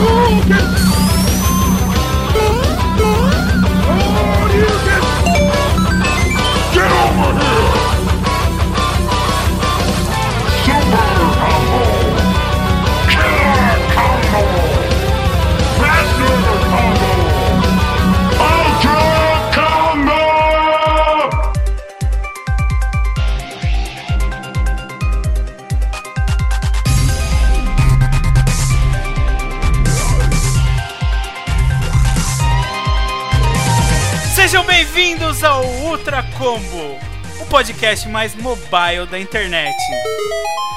Woo! Ultra Combo, o podcast mais mobile da internet.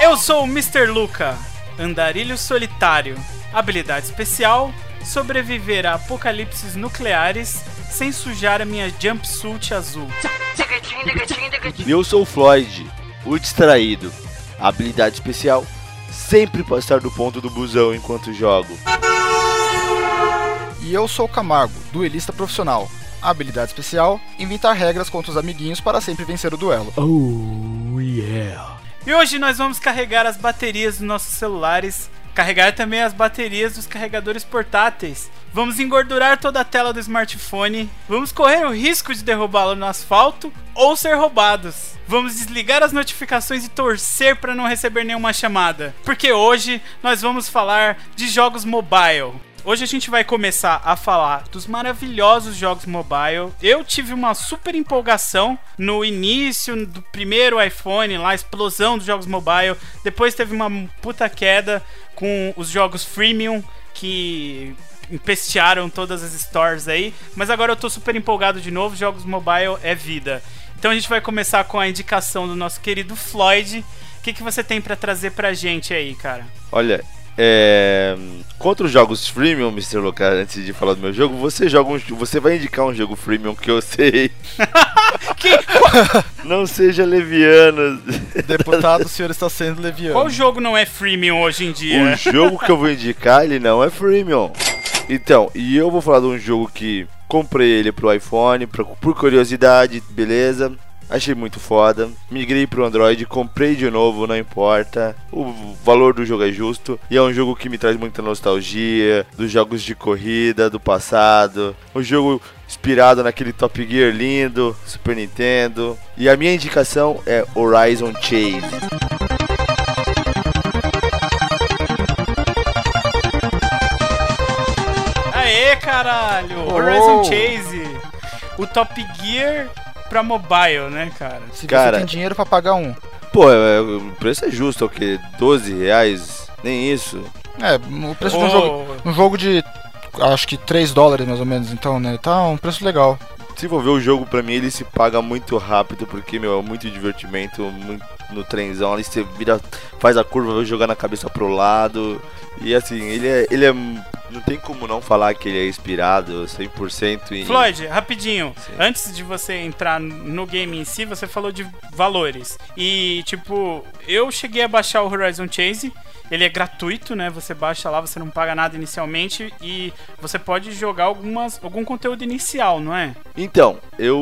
Eu sou o Mr. Luca, andarilho solitário, habilidade especial, sobreviver a apocalipses nucleares sem sujar a minha jumpsuit azul. E eu sou o Floyd, o distraído. Habilidade especial, sempre passar do ponto do busão enquanto jogo. E eu sou o Camargo, duelista profissional. Habilidade especial: inventar regras contra os amiguinhos para sempre vencer o duelo. E hoje nós vamos carregar as baterias dos nossos celulares, carregar também as baterias dos carregadores portáteis. Vamos engordurar toda a tela do smartphone, vamos correr o risco de derrubá-lo no asfalto ou ser roubados. Vamos desligar as notificações e torcer para não receber nenhuma chamada, porque hoje nós vamos falar de jogos mobile. Hoje a gente vai começar a falar dos maravilhosos jogos mobile. Eu tive uma super empolgação no início do primeiro iPhone, lá explosão dos jogos mobile. Depois teve uma puta queda com os jogos freemium que empestearam todas as stores aí. Mas agora eu tô super empolgado de novo. Jogos mobile é vida. Então a gente vai começar com a indicação do nosso querido Floyd. O que, que você tem pra trazer pra gente aí, cara? Olha, é... contra os jogos freemium, Mr. Luca, antes de falar do meu jogo, você joga um... você vai indicar um jogo freemium que eu sei. Que- Não seja leviano. Deputado, o senhor está sendo leviano. Qual jogo não é freemium hoje em dia? O jogo que eu vou indicar, ele não é freemium. Então, e eu vou falar de um jogo que comprei ele pro iPhone, por, por curiosidade, beleza. Achei muito foda. Migrei pro Android, comprei de novo, não importa. O valor do jogo é justo. E é um jogo que me traz muita nostalgia dos jogos de corrida do passado. Um jogo inspirado naquele Top Gear lindo, Super Nintendo. E a minha indicação é Horizon Chase. Aê, caralho! Oh. Horizon Chase, o Top Gear pra mobile, né, cara? Se Cara- você tem dinheiro pra pagar um. Pô, é- o preço é justo, é o quê? 12 reais? Nem isso. É, o preço de um jogo, um jogo de acho que 3 dólares mais ou menos, então, né? Tá um preço legal. Se for ver o jogo, pra mim, ele se paga muito rápido, porque, meu, é muito divertimento, muito no trenzão, ali você vira, faz a curva, vai jogar na cabeça pro lado, e assim, ele é, ele é, não tem como não falar que ele é inspirado 100% em... Floyd, rapidinho, Sim. antes de você entrar no game em si, você falou de valores. E, tipo, eu cheguei a baixar o Horizon Chase. Ele é gratuito, né? Você baixa lá, você não paga nada inicialmente e você pode jogar algumas, algum conteúdo inicial, não é? Então, eu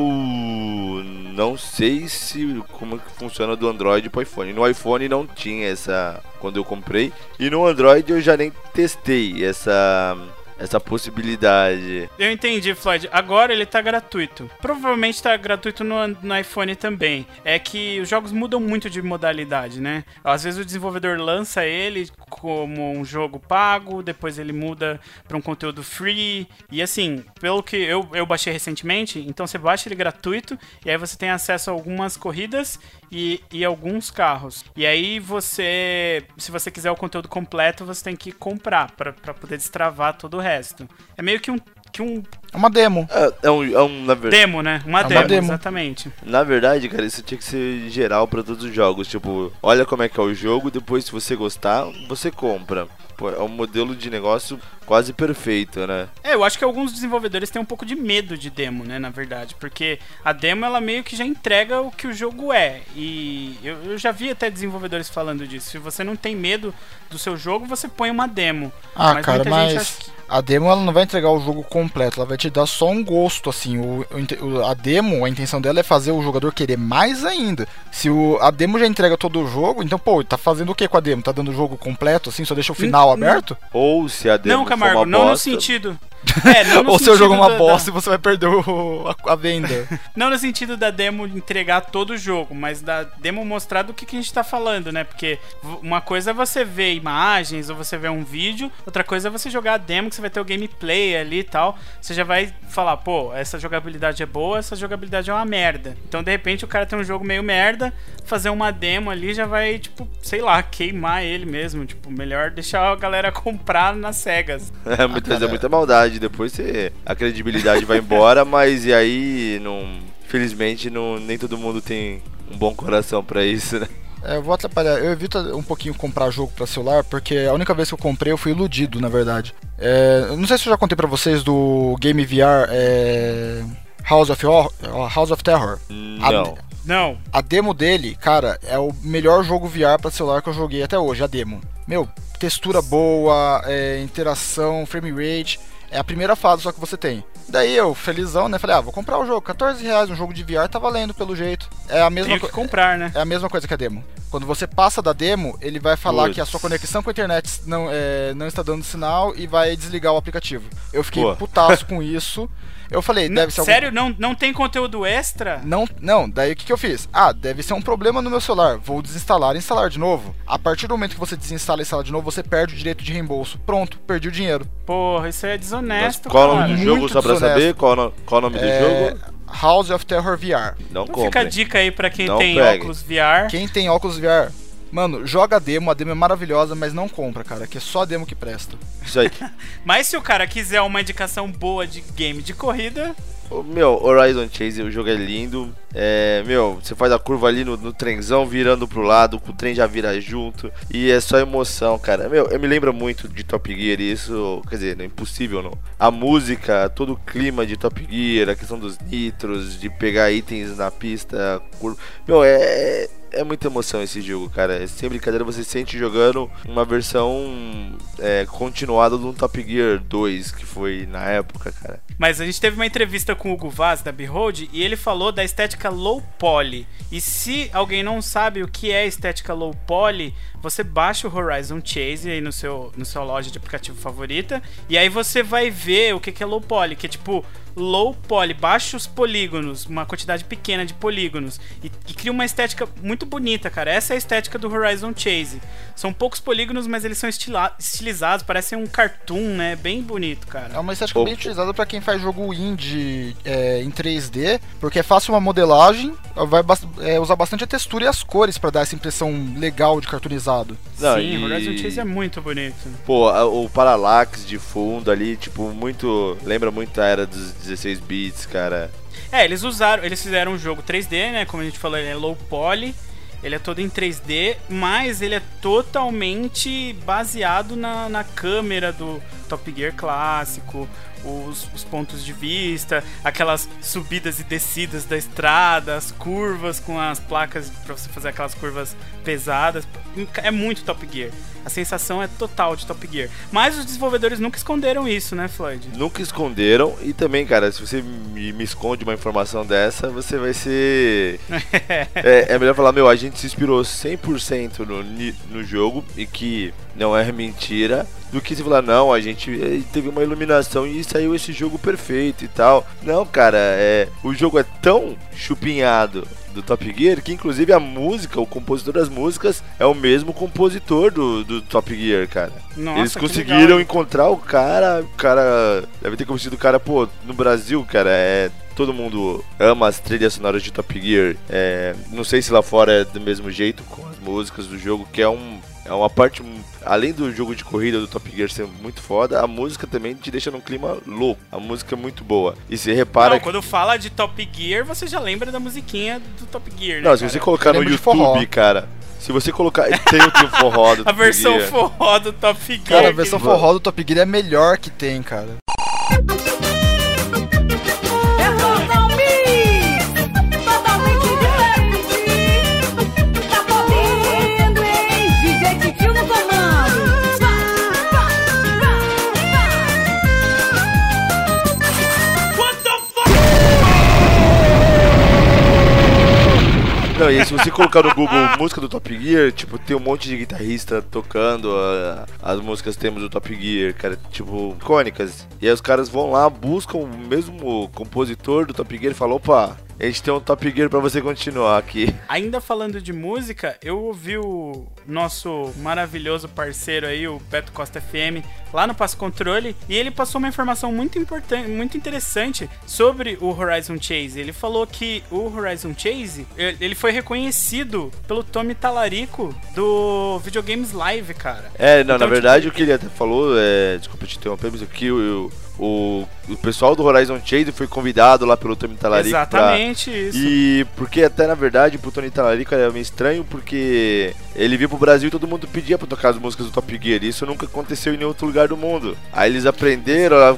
não sei se como que funciona do Android pro iPhone. No iPhone não tinha essa quando eu comprei e no Android eu já nem testei essa essa possibilidade. Eu entendi, Floyd. Agora ele tá gratuito. Provavelmente tá gratuito no, no iPhone também. É que os jogos mudam muito de modalidade, né? Às vezes o desenvolvedor lança ele como um jogo pago, depois ele muda pra um conteúdo free. E assim, pelo que eu, eu baixei recentemente, então você baixa ele gratuito e aí você tem acesso a algumas corridas e, e alguns carros. E aí você, se você quiser o conteúdo completo, você tem que comprar pra pra poder destravar todo o resto. É meio que um, que um É uma demo. É, é um, é um na, ver- demo, né? Uma, É uma demo, demo. exatamente. na verdade, cara, isso tinha que ser geral pra todos os jogos. Tipo, olha como é que é o jogo, depois se você gostar, você compra. É um modelo de negócio quase perfeito, né? É, eu acho que alguns desenvolvedores têm um pouco de medo de demo, né, na verdade, porque a demo ela meio que já entrega o que o jogo é. E eu, eu já vi até desenvolvedores falando disso. Se você não tem medo do seu jogo, você põe uma demo. Ah, Mas cara, mas que- a demo ela não vai entregar o jogo completo, ela vai te dar só um gosto, assim. O, o a demo, a intenção dela é fazer o jogador querer mais ainda. Se o, a demo já entrega todo o jogo, então, pô, tá fazendo o que com a demo? Tá dando o jogo completo, assim, só deixa o final aberto? Ou se a demo Não, for Camargo, não no bosta, sentido. É, não no Ou se eu jogo uma da- bosta da- e você vai perder o- a, a venda. Não no sentido da demo entregar todo o jogo, mas da demo mostrar do que, que a gente tá falando, né? Porque uma coisa é você ver imagens ou você ver um vídeo, outra coisa é você jogar a demo, que você vai ter o gameplay ali e tal. Você já vai falar, pô, essa jogabilidade é boa, essa jogabilidade é uma merda. Então, de repente, o cara tem um jogo meio merda, fazer uma demo ali já vai, tipo, sei lá, queimar ele mesmo. Tipo, melhor deixar galera comprar nas cegas. É, muitas é muita maldade. Depois você, a credibilidade vai embora, mas e aí, não, felizmente, não, nem todo mundo tem um bom coração pra isso, né? É, eu vou atrapalhar. Eu evito um pouquinho comprar jogo pra celular, porque a única vez que eu comprei eu fui iludido, na verdade. É, não sei se eu já contei pra vocês do Game VR é, House, of House of Terror. A- Não. A demo dele, cara, é o melhor jogo VR pra celular que eu joguei até hoje, a demo. Meu, textura boa, é, interação, frame rate. É a primeira fase só que você tem. Daí eu, felizão, né? Falei, ah, vou comprar o jogo. 14 reais um jogo de VR tá valendo pelo jeito. É a mesma coisa. comprar, né? É a mesma coisa que a demo. Quando você passa da demo, ele vai falar Putz. que a sua conexão com a internet não, é, não está dando sinal e vai desligar o aplicativo. Eu fiquei Pô. putaço com isso. Eu falei, Não, deve ser algum- sério, não, não tem conteúdo extra? Não, não, daí o que, que eu fiz? Ah, deve ser um problema no meu celular. Vou desinstalar e instalar de novo. A partir do momento que você desinstala e instala de novo, você perde o direito de reembolso. Pronto, perdi o dinheiro. Porra, isso aí é Mas desonesto, qual é o cara. nome do jogo, Muito só pra desonesto. saber? Qual, o no- qual o nome do É, jogo? House of Terror VR. Não Então fica a dica aí pra quem Não tem pegue. óculos VR. Quem tem óculos VR, mano, joga a demo. A demo é maravilhosa, mas não compra, cara, que é só a demo que presta. Isso aí. Mas se o cara quiser uma indicação boa de game de corrida, Meu, Horizon Chase, o jogo é lindo. É, meu, você faz a curva ali no, no trenzão virando pro lado, o trem já vira junto. E é só emoção, cara. Meu, eu me lembra muito de Top Gear isso. Quer dizer, não é impossível não. A música, todo o clima de Top Gear, a questão dos nitros, de pegar itens na pista. Curva. Meu, é. É muita emoção esse jogo, cara. Sem brincadeira, você sente jogando uma versão é, continuada do Top Gear 2, que foi na época, cara. Mas a gente teve uma entrevista com o Hugo Vaz da Behold e ele falou da estética low poly. E se alguém não sabe o que é estética low poly, você baixa o Horizon Chase aí no seu, no seu loja de aplicativo favorita e aí você vai ver o que que é low poly, que é tipo low poly, baixos polígonos, uma quantidade pequena de polígonos e, e cria uma estética muito bonita, cara. Essa é a estética do Horizon Chase. São poucos polígonos, mas eles são estila- estilizados, parecem um cartoon, né? Bem bonito, cara. É uma estética bem utilizada pra quem faz jogo indie é, em 3D, porque é fácil uma modelagem, vai é, usar bastante a textura e as cores pra dar essa impressão legal de cartoonizado. Não, Sim, e- Horizon Chase é muito bonito. Pô, o Parallax de fundo ali, tipo, muito. Lembra muito a era dos 16 bits, cara. É, eles usaram, eles fizeram um jogo 3D, né? Como a gente falou, ele é low poly, ele é todo em 3D, mas ele é totalmente baseado na, na câmera do Top Gear clássico, os, os pontos de vista, aquelas subidas e descidas da estrada, as curvas com as placas pra você fazer aquelas curvas pesadas. É muito Top Gear. A sensação é total de Top Gear. Mas os desenvolvedores nunca esconderam isso, né, Floyd? Nunca esconderam. E também, cara, se você me, me esconde uma informação dessa, você vai ser. é, é melhor falar, meu, a gente se inspirou 100% no, no jogo e que não é mentira. Do que você falar, não, a gente eh, teve uma iluminação e saiu esse jogo perfeito e tal. Não, cara, é, o jogo é tão chupinhado do Top Gear que, inclusive, a música, o compositor das músicas é o mesmo compositor do, do Top Gear, cara. Nossa, Eles conseguiram encontrar o cara, o cara deve ter conhecido o cara, pô, no Brasil, cara, é todo mundo ama as trilhas sonoras de Top Gear. É, não sei se lá fora é do mesmo jeito com as músicas do jogo, que é um é uma parte além do jogo de corrida do Top Gear ser muito foda, a música também te deixa num clima louco. A música é muito boa. E você repara Não, que quando fala de Top Gear, você já lembra da musiquinha do Top Gear, né? Não, se cara? você colocar Eu no YouTube, forró. cara, se você colocar tem o forró do A Top versão Gear. forró do Top Gear. Cara, a que- versão forró do Top Gear é a melhor que tem, cara. E se você colocar no Google música do Top Gear, tipo, tem um monte de guitarrista tocando ah, as músicas temas do Top Gear, cara, tipo, icônicas. E aí os caras vão lá, buscam o mesmo compositor do Top Gear e falam, opa, a gente tem um Top Gear pra você continuar aqui. Ainda falando de música, eu ouvi o nosso maravilhoso parceiro aí, o Beto Costa FM, lá no Passo Controle, e ele passou uma informação muito importante, muito interessante sobre o Horizon Chase. Ele falou que o Horizon Chase, ele foi reconhecido pelo Tommy Talarico do Videogames Live, cara. É, não, Então, na verdade o que ele até falou, é, desculpa te interromper, mas aqui o, o, o pessoal do Horizon Chase foi convidado lá pelo Tommy Talarico pra, Exatamente isso. E porque até na verdade pro Tony Talarico era meio estranho porque ele veio pro Brasil e todo mundo pedia pra tocar as músicas do Top Gear. Isso nunca aconteceu em nenhum outro lugar do mundo. Aí eles aprenderam, lá,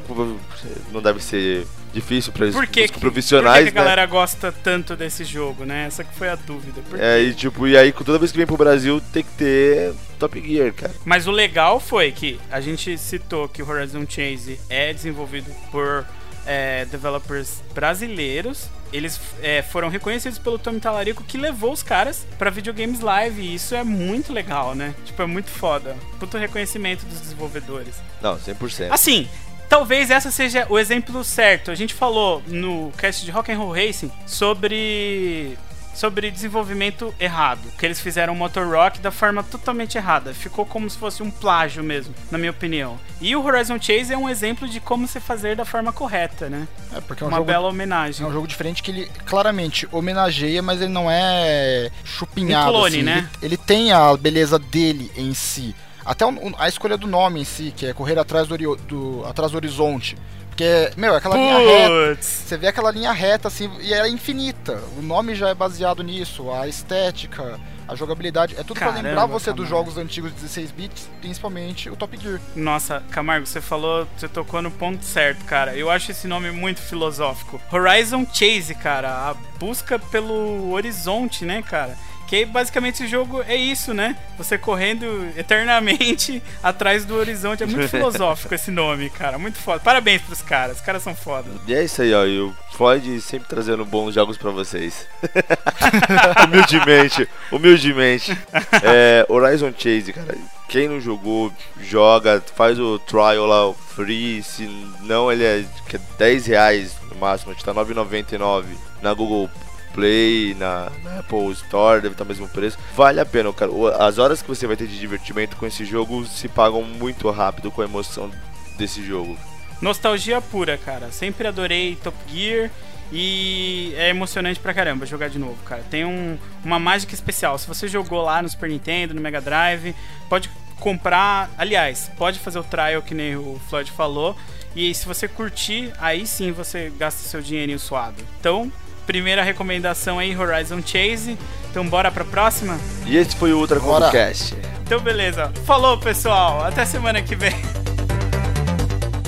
não deve ser difícil pra eles Por que, profissionais, por que, que a né? galera gosta tanto desse jogo, né? Essa que foi a dúvida. É, e tipo, e aí toda vez que vem pro Brasil tem que ter Top Gear, cara. Mas o legal foi que a gente citou que o Horizon Chase é desenvolvido por é, developers brasileiros. Eles é, foram reconhecidos pelo Tommy Talarico que levou os caras pra videogames live. E isso é muito legal, né? Tipo, é muito foda. Puto reconhecimento dos desenvolvedores. Não, 100%. Assim, talvez essa seja o exemplo certo. A gente falou no cast de Rock and Roll Racing sobre sobre desenvolvimento errado, que eles fizeram o Motor Rock da forma totalmente errada. Ficou como se fosse um plágio mesmo, na minha opinião. E o Horizon Chase é um exemplo de como se fazer da forma correta, né? É, porque é um Uma jogo bela É homenagem. um jogo diferente que ele claramente homenageia, mas ele não é chupinhado. Um clone, assim. né? Ele, ele tem a beleza dele em si. Até a escolha do nome em si, que é correr atrás do, do- atrás do horizonte. Porque, meu, aquela linha reta. Você vê aquela linha reta assim, e ela é infinita. O nome já é baseado nisso, a estética, a jogabilidade. É tudo pra Caramba, lembrar você dos Camargo. jogos antigos de 16 bits, principalmente o Top Gear. Nossa, Camargo, você falou, você tocou no ponto certo, cara. Eu acho esse nome muito filosófico. Horizon Chase, cara, a busca pelo horizonte, né, cara? Que basicamente esse jogo é isso, né? Você correndo eternamente atrás do horizonte. É muito filosófico esse nome, cara. Muito foda. Parabéns pros caras. Os caras são foda. E é isso aí, ó. E o Floyd sempre trazendo bons jogos pra vocês. humildemente, humildemente. É, Horizon Chase, cara. Quem não jogou, joga, faz o trial lá, o free. Se não, ele é, que é 10 reais no máximo, a gente tá 9,99 na Google Play, na, na Apple Store, deve estar o mesmo preço. Vale a pena, cara. As horas que você vai ter de divertimento com esse jogo se pagam muito rápido com a emoção desse jogo. Nostalgia pura, cara. Sempre adorei Top Gear. E é emocionante pra caramba jogar de novo, cara. Tem um- uma mágica especial. Se você jogou lá no Super Nintendo, no Mega Drive, pode comprar. Aliás, pode fazer o trial que nem o Floyd falou. E se você curtir, aí sim você gasta seu dinheirinho suado. Então, primeira recomendação aí, Horizon Chase. Então, bora pra próxima? E esse foi o Ultra Bora. Combo Cast. Então, beleza. Falou, pessoal. Até semana que vem.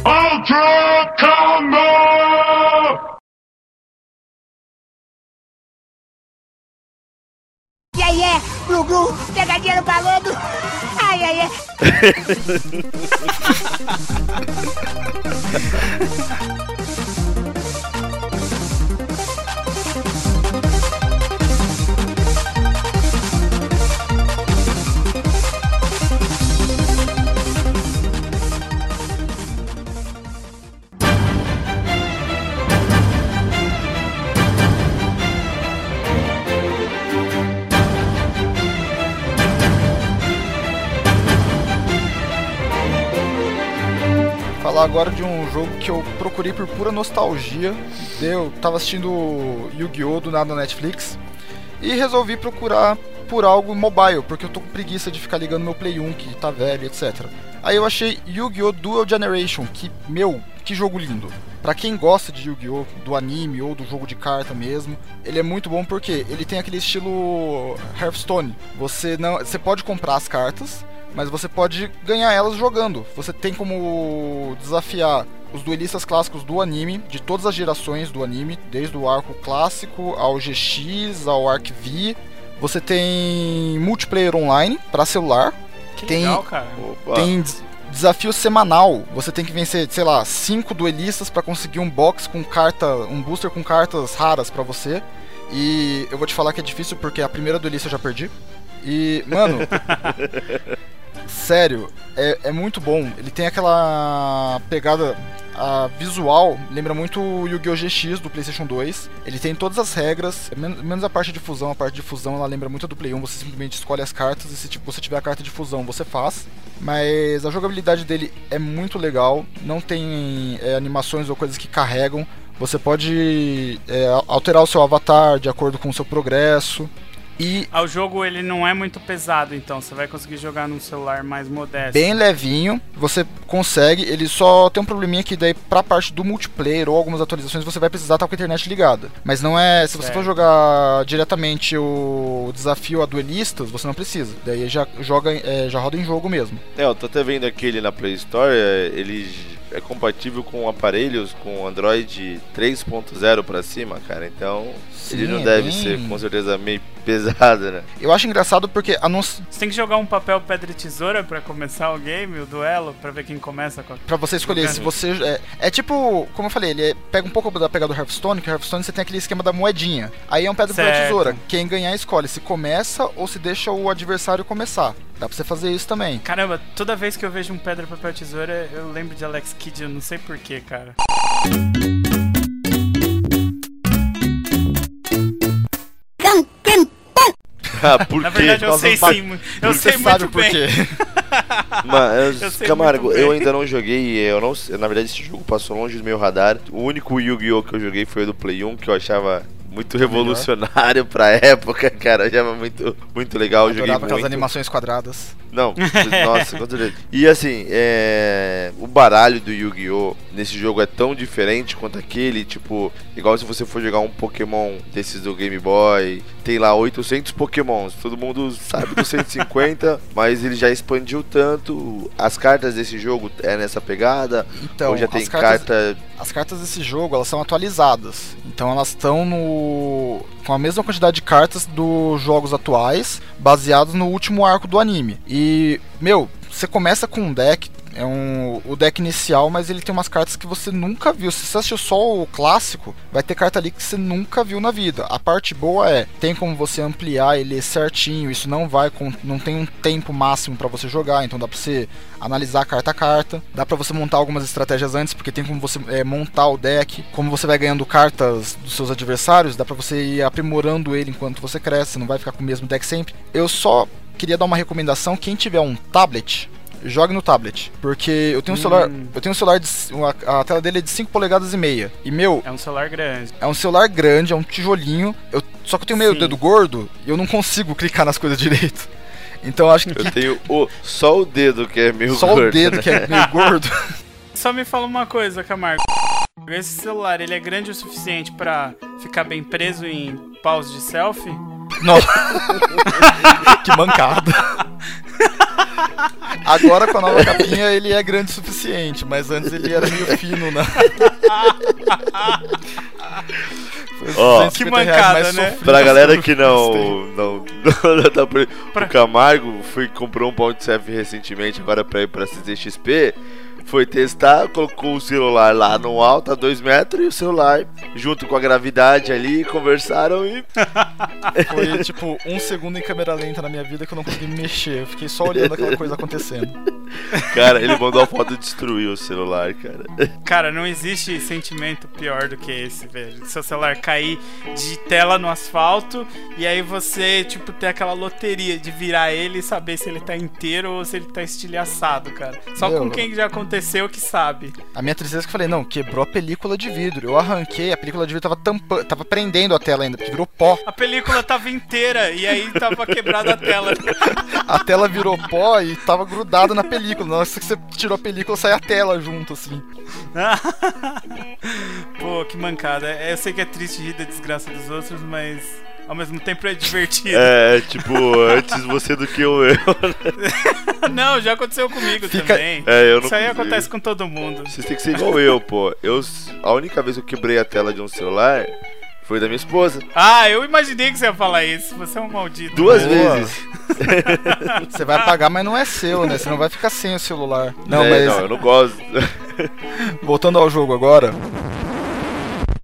Ultra Combo! E aí é, glu glu, pegadinha no balodo. Ai, ai, ai. Falar agora de um jogo que eu procurei por pura nostalgia. Eu tava assistindo Yu-Gi-Oh! do nada na Netflix e resolvi procurar por algo mobile, porque eu tô com preguiça de ficar ligando meu Play 1 que tá velho, etc. Aí eu achei Yu-Gi-Oh! Dual Generation, que, meu, que jogo lindo. Pra quem gosta de Yu-Gi-Oh! do anime ou do jogo de carta mesmo, ele é muito bom porque ele tem aquele estilo Hearthstone. Você não, você pode comprar as cartas, mas você pode ganhar elas jogando. Você tem como desafiar os duelistas clássicos do anime, de todas as gerações do anime, desde o arco clássico ao GX, ao Arc V. Você tem multiplayer online para celular, Que Tem- legal, cara. Tem des- desafio semanal. Você tem que vencer, sei lá, cinco duelistas para conseguir um box com carta, um booster com cartas raras para você. E eu vou te falar que é difícil porque a primeira duelista eu já perdi. E, mano. sério, é, é muito bom. Ele tem aquela pegada a visual lembra muito o Yu-Gi-Oh! GX do PlayStation 2. Ele tem todas as regras, men- menos a parte de fusão. A parte de fusão ela lembra muito do Play 1. Você simplesmente escolhe as cartas e se tipo, você tiver a carta de fusão, você faz. Mas a jogabilidade dele é muito legal. Não tem é, animações ou coisas que carregam. Você pode é, alterar o seu avatar de acordo com o seu progresso. E Ah, o jogo ele não é muito pesado, então você vai conseguir jogar num celular mais modesto. bem levinho, você consegue, ele só tem um probleminha que daí pra parte do multiplayer ou algumas atualizações você vai precisar estar com a internet ligada. Mas não é, se você Certo. for jogar diretamente o desafio a duelistas, você não precisa. Daí já joga, é, já roda em jogo mesmo. É, eu tô até vendo aqui ele na Play Store, é, ele é compatível com aparelhos com Android 3.0 pra cima, cara. Então, ele Sim, não é deve bem- ser com certeza meio pesado, né? Eu acho engraçado porque anúncio Você tem que jogar um papel, pedra e tesoura pra começar o game, o duelo, pra ver quem começa com a... Pra você escolher se você. É, é tipo, como eu falei, ele é- pega um pouco da pegada do Hearthstone, que o Hearthstone você tem aquele esquema da moedinha. Aí é um pedra papel Certo. tesoura. Quem ganhar escolhe se começa ou se deixa o adversário começar. Dá pra você fazer isso também. Caramba, toda vez que eu vejo um pedra, papel, tesoura, eu lembro de Alex Kidd, eu não sei porquê, cara. Ah, por Na verdade, eu Nós sei vamos sim, eu sei muito por bem. quê. Mas, Eu Camargo, eu ainda não joguei, eu não na verdade esse jogo passou longe do meu radar. O único Yu-Gi-Oh! que eu joguei foi o do Play 1, que eu achava muito revolucionário pra época, cara. Achava muito, muito legal, eu joguei Adorava aquelas muito. animações quadradas. Não, nossa, certeza. E assim, é... o baralho do Yu-Gi-Oh! nesse jogo é tão diferente quanto aquele, tipo, igual se você for jogar um Pokémon desses do Game Boy, tem lá 800 Pokémons, todo mundo sabe dos 150, mas ele já expandiu tanto. As cartas desse jogo é nessa pegada, Então, ou já tem as cartas, carta. As cartas desse jogo, elas são atualizadas. Então elas estão no com a mesma quantidade de cartas dos jogos atuais, baseados no último arco do anime. E, meu, você começa com um deck é um, o deck inicial, mas ele tem umas cartas que você nunca viu. Se você assistiu só o clássico, vai ter carta ali que você nunca viu na vida. A parte boa é, tem como você ampliar ele certinho, isso não vai com, não tem um tempo máximo pra você jogar, então dá pra você analisar carta a carta, dá pra você montar algumas estratégias antes, porque tem como você é, montar o deck, como você vai ganhando cartas dos seus adversários, dá pra você ir aprimorando ele enquanto você cresce, não vai ficar com o mesmo deck sempre. Eu só queria dar uma recomendação, quem tiver um tablet, jogue no tablet. Porque eu tenho um celular. Eu tenho um celular de. A, a tela dele é de 5 polegadas e meia. E meu, É um celular grande. é um celular grande, é um tijolinho. Eu, só que eu tenho meio Sim. dedo gordo e eu não consigo clicar nas coisas direito. Então eu acho que Eu tenho o, só o dedo que é meio só gordo, o dedo né? que é meio gordo. Só me fala uma coisa, Camargo. Esse celular, ele é grande o suficiente pra ficar bem preso em pause de selfie? Não. que mancada. Agora com a nova capinha ele é grande o suficiente, mas antes ele era meio fino, né? Ó, 250 Que mancada, né? Pra galera que não, não, não tá por... Pra- O Camargo foi comprou um pão de CF recentemente agora pra ir pra CCXP. Foi testar, colocou o celular lá no alto, a 2 metros, e o celular, junto com a gravidade ali, conversaram e. Foi tipo um segundo em câmera lenta na minha vida que eu não consegui me mexer. Eu fiquei só olhando aquela coisa acontecendo. Cara, ele mandou a foto e destruiu o celular, cara. Cara, não existe sentimento pior do que esse, velho. Seu celular cair de tela no asfalto e aí você, tipo, ter aquela loteria de virar ele e saber se ele tá inteiro ou se ele tá estilhaçado, cara. Só Meu, com quem já aconteceu que sabe. A minha tristeza é que eu falei, não, quebrou a película de vidro. Eu arranquei, a película de vidro tava tampando, tava prendendo a tela ainda, porque virou pó. A película tava inteira e aí tava quebrada a tela. A tela virou pó e tava grudada na película. Na hora que você tirou a película, sai a tela junto, assim. Pô, que mancada. É, Eu sei que é triste rir da desgraça dos outros, mas ao mesmo tempo é divertido. É, tipo, antes você do que eu. eu. Não, já aconteceu comigo Fica- também. É, eu não Isso aí consigo. acontece com todo mundo. Vocês têm que ser igual eu, pô. Eu, a única vez que eu quebrei a tela de um celular foi da minha esposa. Ah, eu imaginei que você ia falar isso. Você é um maldito. Duas Boa. vezes. Você vai pagar, mas não é seu, né? Você não vai ficar sem o celular. Não, É, mas Não, eu não gosto. voltando ao jogo agora.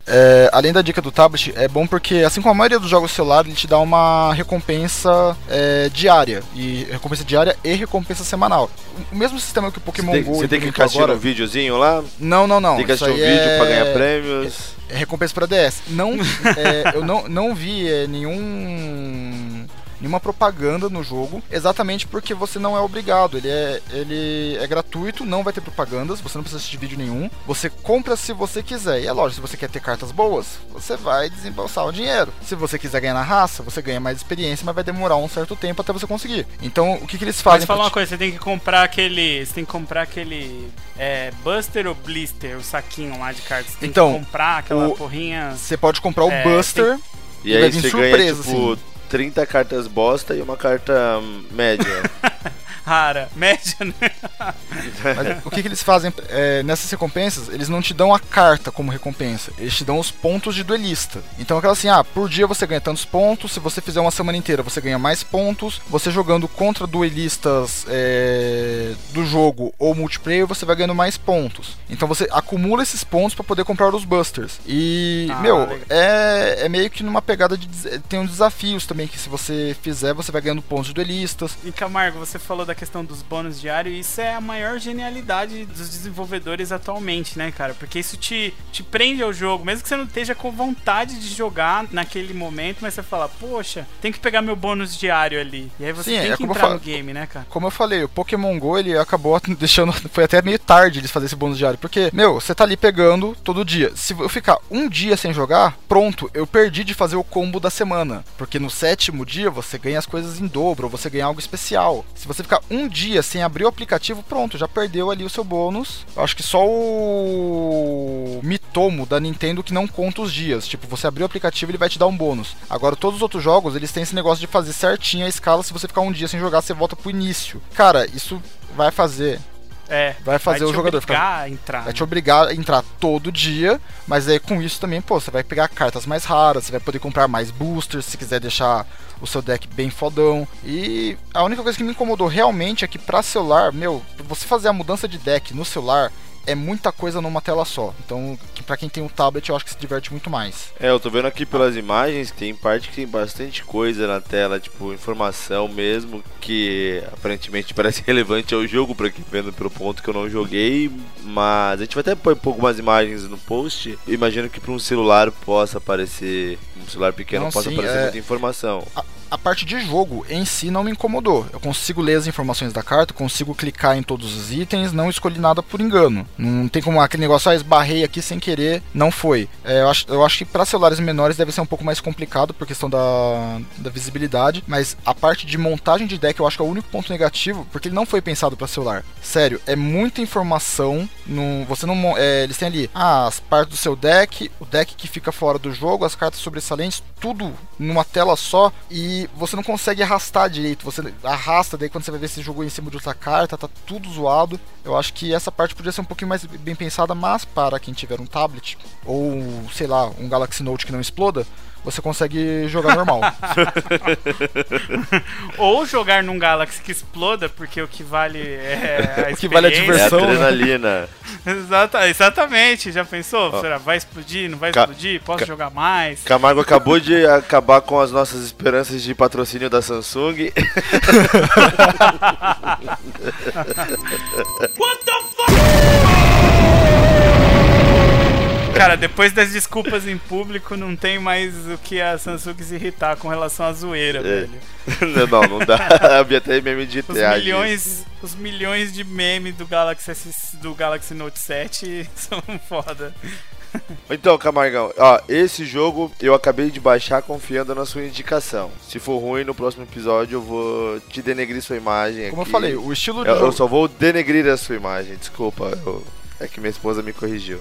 É, além da dica do tablet, é bom porque, assim como a maioria dos jogos celular, ele te dá uma recompensa é, diária. E recompensa diária e recompensa semanal. O mesmo sistema que o Pokémon Tem- GO você tem que assistindo agora. um videozinho lá? Não, não, não. tem que assistir um vídeo é- pra ganhar prêmios. É recompensa pra DS. Não, é, eu não, não vi é, nenhum nenhuma propaganda no jogo, exatamente porque você não é obrigado. Ele é, ele é gratuito, não vai ter propagandas, você não precisa assistir vídeo nenhum. Você compra se você quiser. E é lógico, se você quer ter cartas boas, você vai desembolsar o dinheiro. Se você quiser ganhar na raça, você ganha mais experiência, mas vai demorar um certo tempo até você conseguir. Então, o que, que eles fazem? Mas fala uma te- coisa, você tem que comprar aquele. Você tem que comprar aquele. É, Buster ou Blister, o saquinho lá de cartas. Você tem Então, que comprar aquela o- porrinha. Você pode comprar o É, Buster. E E vai aí vir você ganha, surpresa, tipo, assim. 30 cartas bosta e uma carta hum, média. Rara, média, né? Mas o que, que eles fazem é, nessas recompensas? Eles não te dão a carta como recompensa, eles te dão os pontos de duelista. Então, aquela assim, ah, por dia você ganha tantos pontos, se você fizer uma semana inteira você ganha mais pontos, você jogando contra duelistas é, do jogo ou multiplayer você vai ganhando mais pontos. Então você acumula esses pontos para poder comprar os busters. E, Ah, meu, é, é meio que numa pegada de. Tem uns desafios também que se você fizer você vai ganhando pontos de duelistas. E Camargo, você falou da questão dos bônus diários, e isso é a maior genialidade dos desenvolvedores atualmente, né, cara? Porque isso te, te prende ao jogo, mesmo que você não esteja com vontade de jogar naquele momento, mas você fala, poxa, tem que pegar meu bônus diário ali. E aí você Sim, tem é que entrar no game, né, cara? Como eu falei, o Pokémon GO ele acabou deixando. Foi até meio tarde eles fazerem esse bônus diário. Porque, meu, você tá ali pegando todo dia. Se eu ficar um dia sem jogar, pronto, eu perdi de fazer o combo da semana. Porque no sétimo dia você ganha as coisas em dobro, ou você ganha algo especial. Se você ficar um dia sem abrir o aplicativo, pronto, já perdeu ali o seu bônus. Eu acho que só o Mitomo da Nintendo que não conta os dias. Tipo, você abrir o aplicativo ele vai te dar um bônus. Agora, todos os outros jogos, eles têm esse negócio de fazer certinho a escala. Se você ficar um dia sem jogar, você volta pro início. Cara, isso vai fazer. É. Vai fazer o te jogador obrigar a entrar. Vai né? te obrigar a entrar todo dia, mas aí com isso também, pô, você vai pegar cartas mais raras, você vai poder comprar mais boosters se quiser deixar o seu deck bem fodão. E a única coisa que me incomodou realmente é que pra celular, meu, pra você fazer a mudança de deck no celular é muita coisa numa tela só. Então, pra quem tem um tablet, eu acho que se diverte muito mais. É, eu tô vendo aqui pelas imagens que tem parte que tem bastante coisa na tela, tipo, informação mesmo, que aparentemente parece relevante ao jogo pra quem vendo pelo ponto que eu não joguei, mas a gente vai até pôr um pouco mais imagens no post. Eu imagino que pra um celular possa aparecer, um celular pequeno Não, possa sim, aparecer é- muita informação. A parte de jogo em si não me incomodou. Eu consigo ler as informações da carta, consigo clicar em todos os itens, não escolhi nada por engano. Não tem como aquele negócio, ah, esbarrei aqui sem querer, não foi. É, eu, acho, eu acho que para celulares menores deve ser um pouco mais complicado por questão da, da visibilidade, mas a parte de montagem de deck eu acho que é o único ponto negativo, porque ele não foi pensado para celular. Sério, é muita informação. No, você não, é, eles têm ali ah, as partes do seu deck, o deck que fica fora do jogo, as cartas sobressalentes, tudo numa tela só e você não consegue arrastar direito. Você arrasta, daí quando você vai ver se jogou em cima de outra carta, tá tudo zoado. Eu acho que essa parte podia ser um pouquinho mais bem pensada, mas para quem tiver um tablet ou sei lá, um Galaxy Note que não exploda, você consegue jogar normal. Ou jogar num Galaxy que exploda, porque o que vale é a O que vale é a experiência. É diversão. né? adrenalina. Exata, exatamente, já pensou? Ó. Será, vai explodir, não vai Ca- explodir? Posso ca- jogar mais? Camargo acabou de acabar com as nossas esperanças de patrocínio da Samsung. Cara, depois das desculpas em público, não tem mais o que a Samsung se irritar com relação à zoeira, É. velho. não, não dá. Havia até meme de Os milhões, os milhões de memes do Galaxy, S- do Galaxy Note 7 são foda. Então, Camargão, ó, esse jogo eu acabei de baixar confiando na sua indicação. Se for ruim, no próximo episódio eu vou te denegrir sua imagem. Como eu aqui. falei, o estilo de Eu, eu jogo. só vou denegrir a sua imagem, desculpa. eu- É que minha esposa me corrigiu.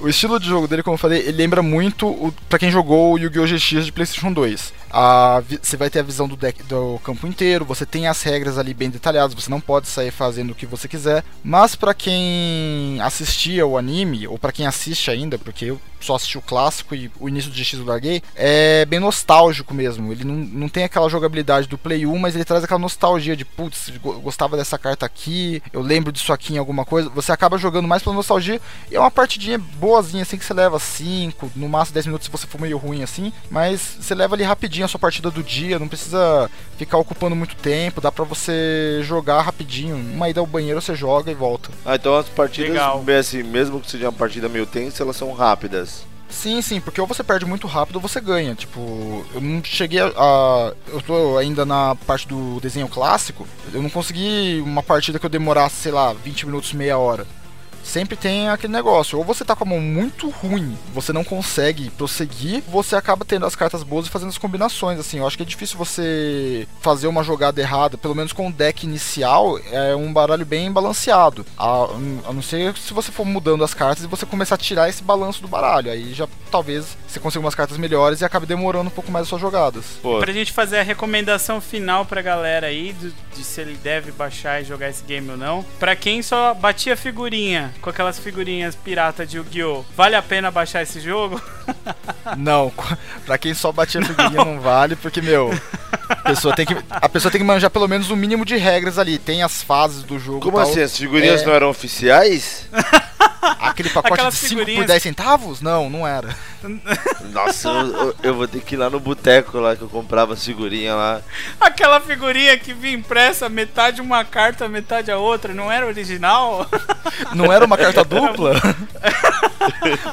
O estilo de jogo dele, como eu falei, ele lembra muito o, pra quem jogou o Yu-Gi-Oh! GX de PlayStation 2. A vi- Você vai ter a visão do deck do campo inteiro, você tem as regras ali bem detalhadas, você não pode sair fazendo o que você quiser. Mas pra quem assistia o anime, ou pra quem assiste ainda, porque eu só assisti o clássico e o início do GX eu larguei, é bem nostálgico mesmo. Ele não, não tem aquela jogabilidade do Play 1, mas ele traz aquela nostalgia de putz, go- gostava dessa carta aqui, eu lembro disso aqui em alguma coisa. Você acaba jogando mais pela nostalgia e é uma partidinha boazinha, assim, que você leva 5, no máximo 10 minutos se você for meio ruim assim, mas você leva ali rapidinho a sua partida do dia, não precisa ficar ocupando muito tempo, dá pra você jogar rapidinho. Uma ida ao banheiro você joga e volta. Ah, então as partidas, Legal. assim, mesmo que seja uma partida meio tensa, elas são rápidas. Sim, sim, porque ou você perde muito rápido ou você ganha. Tipo, eu não cheguei a. a- eu tô ainda na parte do desenho clássico. Eu não consegui uma partida que eu demorasse, sei lá, 20 minutos, meia hora. Sempre tem aquele negócio, ou você tá com a mão muito ruim, você não consegue prosseguir, você acaba tendo as cartas boas e fazendo as combinações, assim, eu acho que é difícil você fazer uma jogada errada, pelo menos com o deck inicial, é um baralho bem balanceado, a, a não ser se você for mudando as cartas e você começar a tirar esse balanço do baralho, aí já talvez você consiga umas cartas melhores e acabe demorando um pouco mais as suas jogadas. Pô, Pra gente fazer a recomendação final pra galera aí, do- de se ele deve baixar e jogar esse game ou não. Pra quem só batia figurinha, com aquelas figurinhas pirata de Yu-Gi-Oh! Vale a pena baixar esse jogo? Não, pra quem só batia figurinha não vale, porque, meu, a pessoa, tem que, a pessoa tem que manjar pelo menos o mínimo de regras ali. Tem as fases do jogo. como tal. assim? As figurinhas É. não eram oficiais? Aquele pacote Aquelas de 5 por figurinhas- 10 centavos? Não, não era. Nossa, eu, eu- eu vou ter que ir lá no boteco lá que eu comprava as figurinhas lá. Aquela figurinha que vinha impressa, metade uma carta, metade a outra, não era original? Não era uma carta dupla?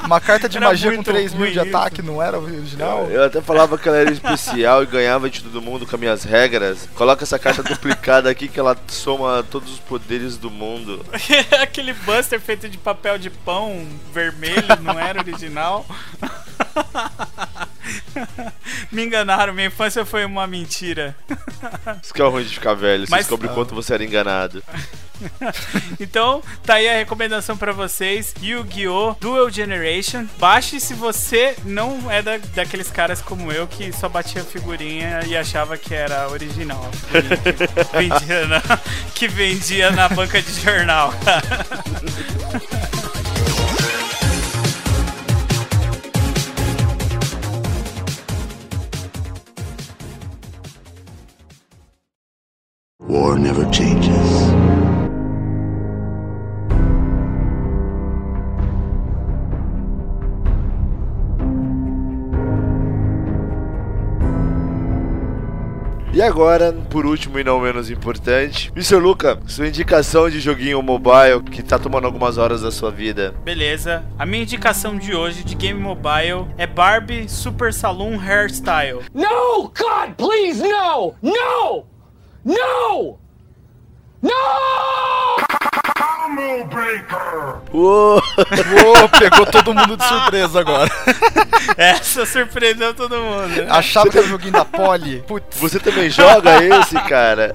uma carta de Era magia com muito 3 mil de isso. ataque, não era original? Eu até falava que ela era especial e ganhava de todo mundo com as minhas regras. Coloca essa carta duplicada aqui que ela soma todos os poderes do mundo. Aquele buster feito de papel de pão vermelho, não era original? Me enganaram, minha infância foi uma mentira. Isso que é o ruim de ficar velho. Você Mas- descobre quanto você era enganado. Então, tá aí a recomendação pra vocês: Yu-Gi-Oh! Dual Generation. Baixe se você não é da, daqueles caras como eu que só batia figurinha e achava que era original. Que vendia na, que vendia na banca de jornal. War never changes. E agora, por último e não menos importante, Mr. Luca, sua indicação de joguinho mobile que tá tomando algumas horas da sua vida. Beleza. A minha indicação de hoje de game mobile é Barbie Super Saloon Hairstyle. No! God, please, no! No! No! No! Uou! Uou, pegou todo mundo de surpresa agora. Essa surpreendeu todo mundo. né? Achava que era o joguinho da Poli. Putz, Você também joga esse, cara?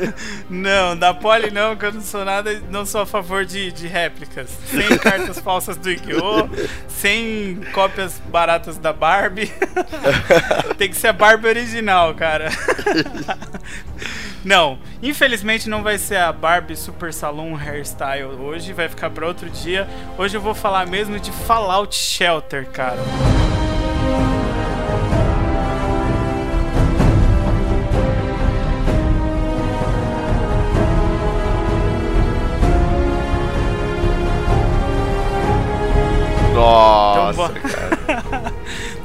Não, da Poli não, que eu não sou nada, não sou a favor de, de réplicas. Sem cartas falsas do Yu-Gi-Oh! Sem cópias baratas da Barbie. Tem que ser a Barbie original, cara. Não, infelizmente não vai ser a Barbie Super Saloon Hairstyle hoje, vai ficar para outro dia. Hoje eu vou falar mesmo de Fallout Shelter, cara.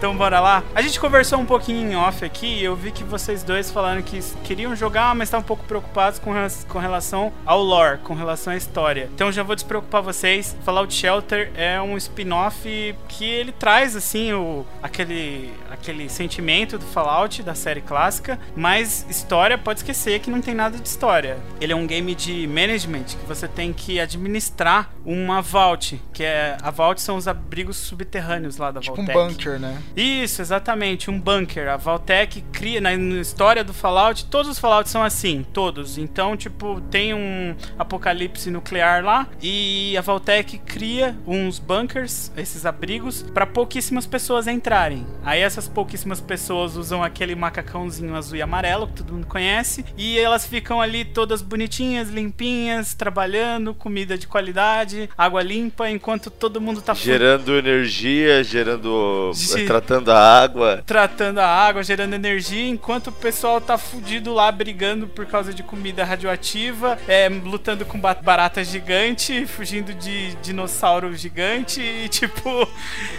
Então bora lá. A gente conversou um pouquinho em off aqui e eu vi que vocês dois falaram que queriam jogar, mas estavam um pouco preocupados com, com relação ao lore, com relação à história. Então já vou despreocupar vocês. Fallout Shelter é um spin-off que ele traz assim o aquele aquele sentimento do Fallout da série clássica, mas história pode esquecer que não tem nada de história. Ele é um game de management que você tem que administrar uma vault, que é a vault são os abrigos subterrâneos lá da tipo um Vaultec. bunker, né? Isso, exatamente, um bunker. A Valtech cria, na, história do Fallout, todos os Fallouts são assim, todos. Então, tipo, tem um apocalipse nuclear lá e a Valtech cria uns bunkers, esses abrigos, para pouquíssimas pessoas entrarem. Aí essas pouquíssimas pessoas usam aquele macacãozinho azul e amarelo que todo mundo conhece e elas ficam ali todas bonitinhas, limpinhas, trabalhando, comida de qualidade, água limpa, enquanto todo mundo tá Gerando energia, gerando. Ge- tratando a água. tratando a água, gerando energia, enquanto o pessoal tá fudido lá brigando por causa de comida radioativa, é, lutando com ba- barata gigante, fugindo de dinossauro gigante e tipo,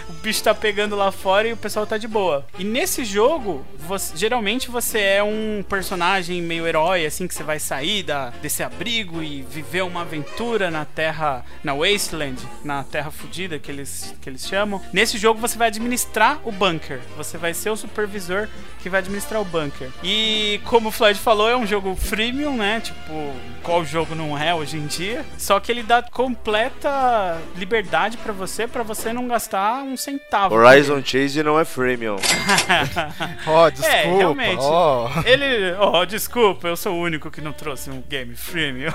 o bicho tá pegando lá fora e o pessoal tá de boa. E nesse jogo, você- geralmente você é um personagem meio herói, assim, que você vai sair da, desse abrigo e viver uma aventura na terra, na Wasteland, na terra fudida que eles, que eles chamam. Nesse jogo você vai administrar o bunker. Você vai ser o supervisor que vai administrar o bunker. E como o Floyd falou, é um jogo freemium, né? Tipo, qual jogo não é hoje em dia? Só que ele dá completa liberdade pra você, pra você não gastar um centavo. Horizon Chase não é freemium. Ó, desculpa. É, realmente. ó. Ele. Oh, desculpa, eu sou o único que não trouxe um game freemium.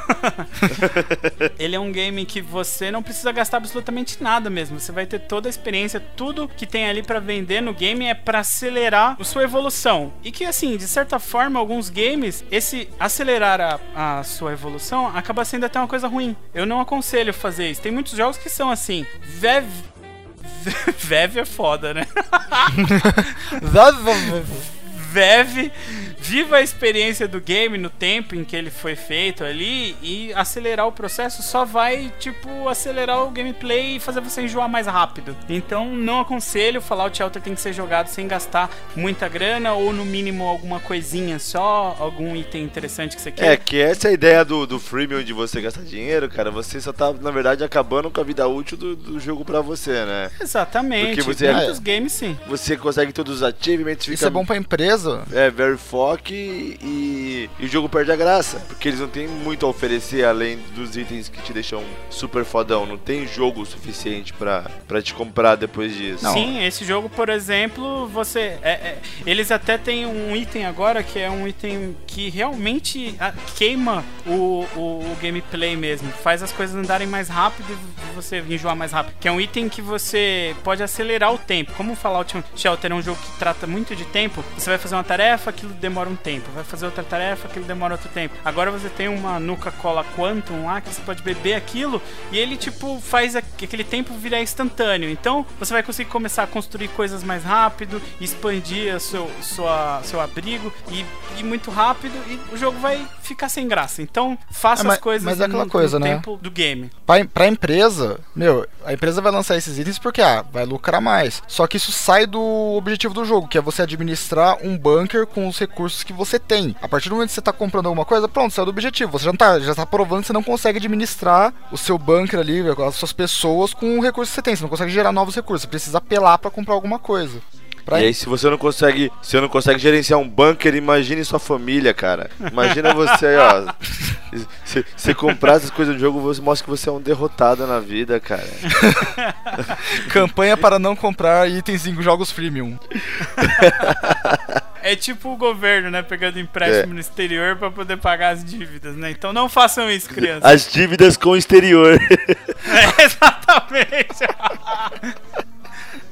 Ele é um game que você não precisa gastar absolutamente nada mesmo. Você vai ter toda a experiência, tudo que tem ali pra vender no game é pra acelerar a sua evolução. E que, assim, de certa forma, alguns games, esse acelerar a, a sua evolução acaba sendo até uma coisa ruim. Eu não aconselho fazer isso. Tem muitos jogos que são assim. Vev. Vev é foda, né? Vev, viva a experiência do game no tempo em que ele foi feito ali e acelerar o processo só vai, tipo, acelerar o gameplay e fazer você enjoar mais rápido. Então, não aconselho, Fallout Shelter tem que ser jogado sem gastar muita grana ou no mínimo alguma coisinha só, algum item interessante que você É, quer. que essa é a ideia do, do freemium de você gastar dinheiro, cara. Você só tá, na verdade, acabando com a vida útil do, do jogo pra você, né? Exatamente. Porque você- Muitos games sim. Você consegue todos os achievements, fica Isso é bom pra empresa. É, very fuck e, e o jogo perde a graça. Porque eles não têm muito a oferecer além dos itens que te deixam super fodão. Não tem jogo suficiente pra, pra te comprar depois disso. Sim, esse jogo, por exemplo, você. é- é, eles até têm um item agora que é um item que realmente ah, queima o, o, o gameplay mesmo. Faz as coisas andarem mais rápido e você enjoar mais rápido. Que é um item que você pode acelerar o tempo. Como o Fallout Shelter é um jogo que trata muito de tempo, você vai fazer uma tarefa, aquilo demora um tempo. Vai fazer outra tarefa, aquilo demora outro tempo. Agora você tem uma Nuka-Cola Quantum lá que você pode beber aquilo e ele, tipo, faz aqu- aquele tempo virar instantâneo. Então você vai conseguir começar a construir coisas mais rápido, expandir seu, sua, seu abrigo e ir muito rápido e o jogo vai ficar sem graça. Então faça É, mas- as coisas mas é aquela no, coisa, no né? tempo do game. Pra, pra empresa, meu, a empresa vai lançar esses itens porque, ah, vai lucrar mais. Só que isso sai do objetivo do jogo, que é você administrar um bunker com os recursos que você tem. A partir do momento que você tá comprando alguma coisa, pronto, saiu do objetivo. Você já tá, já tá provando que você não consegue administrar o seu bunker ali, as suas pessoas com o recurso que você tem. Você não consegue gerar novos recursos. Você precisa apelar pra comprar alguma coisa. Pra E aí, se você não consegue, se você não consegue gerenciar um bunker, imagine sua família, cara. Imagina você, ó. Se você comprar essas coisas do jogo, você mostra que você é um derrotado na vida, cara. Campanha para não comprar itens em jogos freemium. É tipo o governo, né? Pegando empréstimo É. no exterior pra poder pagar as dívidas, né? Então não façam isso, crianças. As dívidas com o exterior. É, exatamente.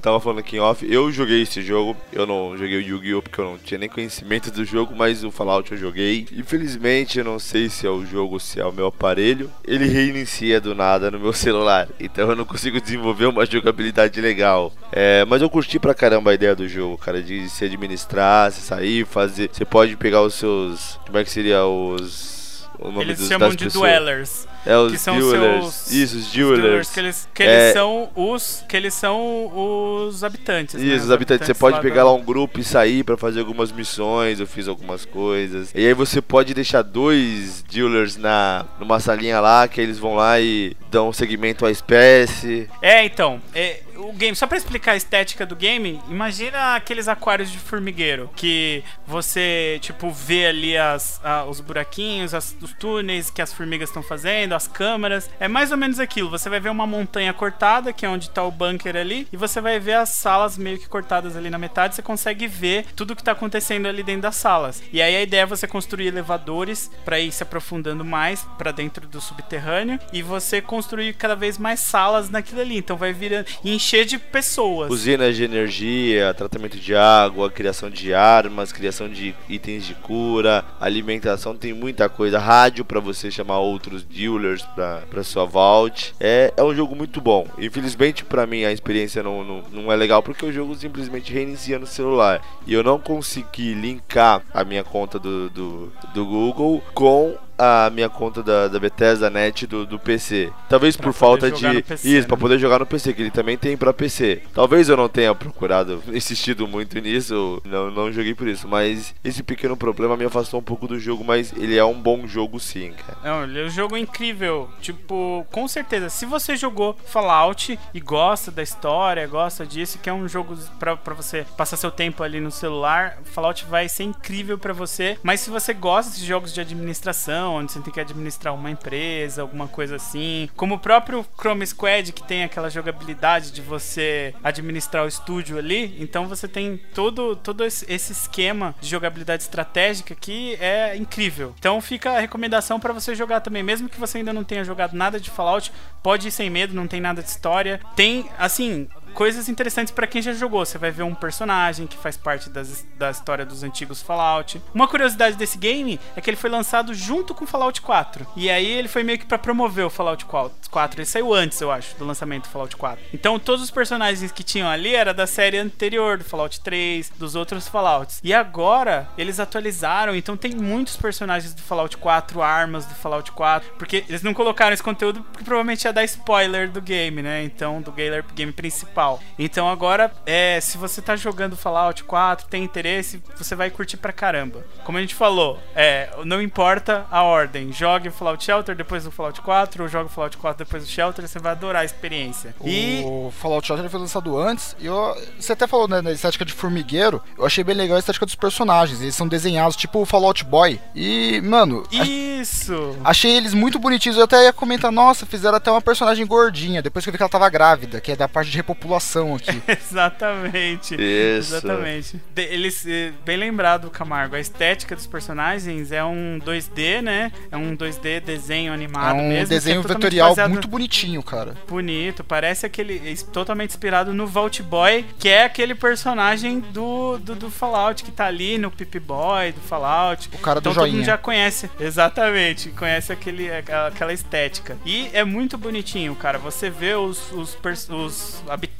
Tava falando aqui em off, eu joguei esse jogo, eu não joguei o Yu-Gi-Oh! porque eu não tinha nem conhecimento do jogo, mas o Fallout eu joguei. Infelizmente, eu não sei se é o jogo ou se é o meu aparelho. Ele reinicia do nada no meu celular, então eu não consigo desenvolver uma jogabilidade legal. É, mas eu curti pra caramba a ideia do jogo, cara, de se administrar, se sair, fazer. Você pode pegar os seus. Como é que seria os. O nome Eles dos, chamam de pessoas? É, os que são duelers. seus- Isso, os Os duelers. Que eles, que É. eles são os. Que eles são os habitantes. né? Isso, os habitantes. Você pode pegar lá um grupo e sair pra fazer algumas missões. Eu fiz algumas coisas. E aí você pode deixar dois dealers na numa salinha lá que eles vão lá e dão segmento à espécie. É, então. é, o game, só pra explicar a estética do game, imagina aqueles aquários de formigueiro que você, tipo, vê ali as, a- os buraquinhos, as- os túneis que as formigas estão fazendo, as câmaras. É mais ou menos aquilo. Você vai ver uma montanha cortada, que é onde tá o bunker ali, e você vai ver as salas meio que cortadas ali na metade. Você consegue ver tudo que tá acontecendo ali dentro das salas. E aí a ideia é você construir elevadores pra ir se aprofundando mais pra dentro do subterrâneo e você construir cada vez mais salas naquilo ali. Então vai virando encher de pessoas. Usinas de energia, tratamento de água, criação de armas, criação de itens de cura, alimentação, tem muita coisa. Rádio pra você chamar outros dealers pra, pra sua vault. É, é um jogo muito bom. Infelizmente, pra mim, a experiência não, não, não é legal porque o jogo simplesmente reinicia no celular. E eu não consegui linkar a minha conta do, do, do Google com a minha conta da, da Bethesda Net do, do PC. Talvez por poder falta de. PC, Isso, né? pra poder jogar no PC, que ele também tem pra PC. Talvez eu não tenha procurado, insistido muito nisso, não, não joguei por isso, mas esse pequeno problema me afastou um pouco do jogo, mas ele é um bom jogo sim, cara. Não, ele é um jogo incrível. Tipo, com certeza, se você jogou Fallout e gosta da história, gosta disso, que é um jogo pra, pra você passar seu tempo ali no celular, Fallout vai ser incrível pra você. Mas se você gosta de jogos de administração, onde você tem que administrar uma empresa, alguma coisa assim, como o próprio Chrome Squad, que tem aquela jogabilidade de você administrar o estúdio ali, então você tem todo, todo esse esquema de jogabilidade estratégica que é incrível. Então fica a recomendação pra você jogar também, mesmo que você ainda não tenha jogado nada de Fallout, pode ir sem medo, não tem nada de história. Tem, assim, coisas interessantes pra quem já jogou. Você vai ver um personagem que faz parte das, da história dos antigos Fallout. Uma curiosidade desse game é que ele foi lançado junto com Fallout 4. E aí ele foi meio que pra promover o Fallout 4. Ele saiu antes, eu acho, do lançamento do Fallout 4. Então todos os personagens que tinham ali era da série anterior, do Fallout 3, dos outros Fallouts. E agora eles atualizaram, então tem muitos personagens do Fallout 4, armas do Fallout 4, porque eles não colocaram esse conteúdo porque provavelmente ia dar spoiler do game, né? Então, do game, game principal. Então agora, é, se você tá jogando Fallout 4, tem interesse, você vai curtir pra caramba. Como a gente falou, é, não importa a ordem, jogue o Fallout Shelter depois do Fallout 4, ou jogue o Fallout 4 depois do Shelter, você vai adorar a experiência. E O Fallout Shelter foi lançado antes e eu, você até falou né, da estética de formigueiro. Eu achei bem legal a estética dos personagens. Eles são desenhados tipo o Fallout Boy. E, mano, a- isso! achei eles muito bonitinhos. Eu até ia comentar, nossa, fizeram até uma personagem gordinha. Depois que eu vi que ela tava grávida, que é da parte de repopulação aqui. Exatamente. Isso. Exatamente. De- eles, eh, bem lembrado, Camargo, a estética dos personagens é um 2D, né? É um 2D desenho é animado um mesmo. é desenho totalmente vetorial baseado- muito bonitinho, cara. bonito, parece aquele es- totalmente inspirado no Vault Boy, que é aquele personagem do, do, do Fallout que tá ali no Pip Boy do Fallout. O cara do então todo joinha. mundo já conhece, exatamente, conhece aquele, aquela, aquela estética. E é muito bonitinho, cara. Você vê os, os, os habitantes